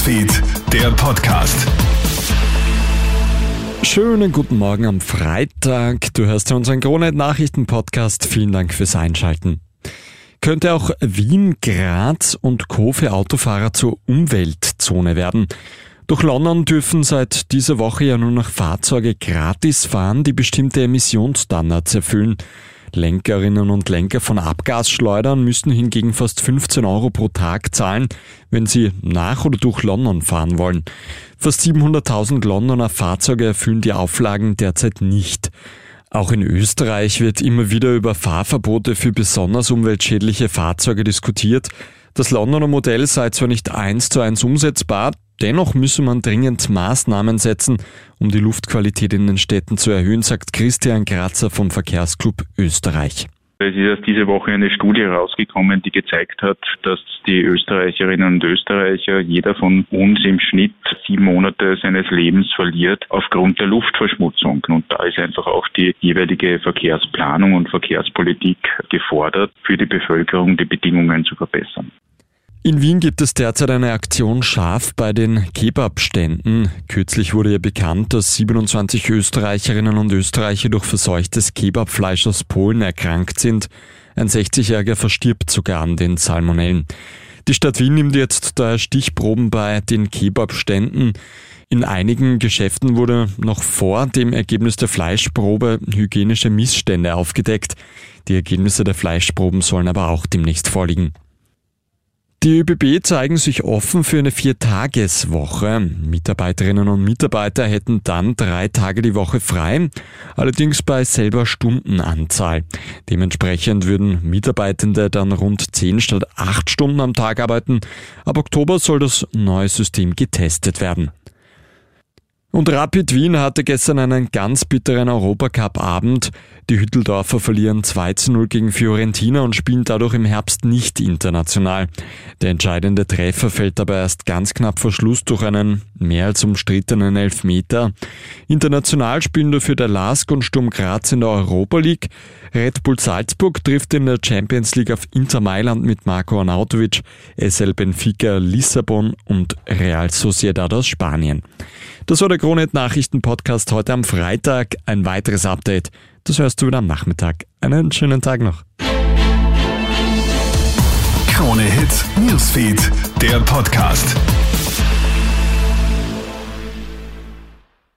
Newsfeed, der Podcast. Schönen guten Morgen am Freitag. Du hörst ja unseren Kronet Nachrichten Podcast. Vielen Dank fürs Einschalten. Könnte auch Wien, Graz und Co. für Autofahrer zur Umweltzone werden. Durch London dürfen seit dieser Woche ja nur noch Fahrzeuge gratis fahren, die bestimmte Emissionsstandards erfüllen. Lenkerinnen und Lenker von Abgasschleudern müssen hingegen fast 15 Euro pro Tag zahlen, wenn sie nach oder durch London fahren wollen. Fast 700.000 Londoner Fahrzeuge erfüllen die Auflagen derzeit nicht. Auch in Österreich wird immer wieder über Fahrverbote für besonders umweltschädliche Fahrzeuge diskutiert. Das Londoner Modell sei zwar nicht eins zu eins umsetzbar, dennoch müsse man dringend Maßnahmen setzen, um die Luftqualität in den Städten zu erhöhen, sagt Christian Grazer vom Verkehrsclub Österreich. Es ist erst diese Woche eine Studie herausgekommen, die gezeigt hat, dass die Österreicherinnen und Österreicher, jeder von uns im Schnitt sieben Monate seines Lebens verliert aufgrund der Luftverschmutzung. Und da ist einfach auch die jeweilige Verkehrsplanung und Verkehrspolitik gefordert, für die Bevölkerung die Bedingungen zu verbessern. In Wien gibt es derzeit eine Aktion scharf bei den Kebabständen. Kürzlich wurde ja bekannt, dass 27 Österreicherinnen und Österreicher durch verseuchtes Kebabfleisch aus Polen erkrankt sind. Ein 60-Jähriger verstirbt sogar an den Salmonellen. Die Stadt Wien nimmt jetzt daher Stichproben bei den Kebabständen. In einigen Geschäften wurde noch vor dem Ergebnis der Fleischprobe hygienische Missstände aufgedeckt. Die Ergebnisse der Fleischproben sollen aber auch demnächst vorliegen. Die ÖBB zeigen sich offen für eine Viertageswoche. Mitarbeiterinnen und Mitarbeiter hätten dann drei Tage die Woche frei, allerdings bei selber Stundenanzahl. Dementsprechend würden Mitarbeitende dann rund zehn statt acht Stunden am Tag arbeiten. Ab Oktober soll das neue System getestet werden. Und Rapid Wien hatte gestern einen ganz bitteren Europacup-Abend. Die Hütteldorfer verlieren 2 zu 0 gegen Fiorentina und spielen dadurch im Herbst nicht international. Der entscheidende Treffer fällt aber erst ganz knapp vor Schluss durch einen mehr als umstrittenen Elfmeter. International spielen dafür der LASK und Sturm Graz in der Europa League. Red Bull Salzburg trifft in der Champions League auf Inter Mailand mit Marco Arnautovic, SL Benfica Lissabon und Real Sociedad aus Spanien. Das war der Kronet Nachrichten Podcast heute am Freitag. Ein weiteres Update. Das hörst du wieder am Nachmittag. Einen schönen Tag noch. Krone Hits, Newsfeed, der Podcast.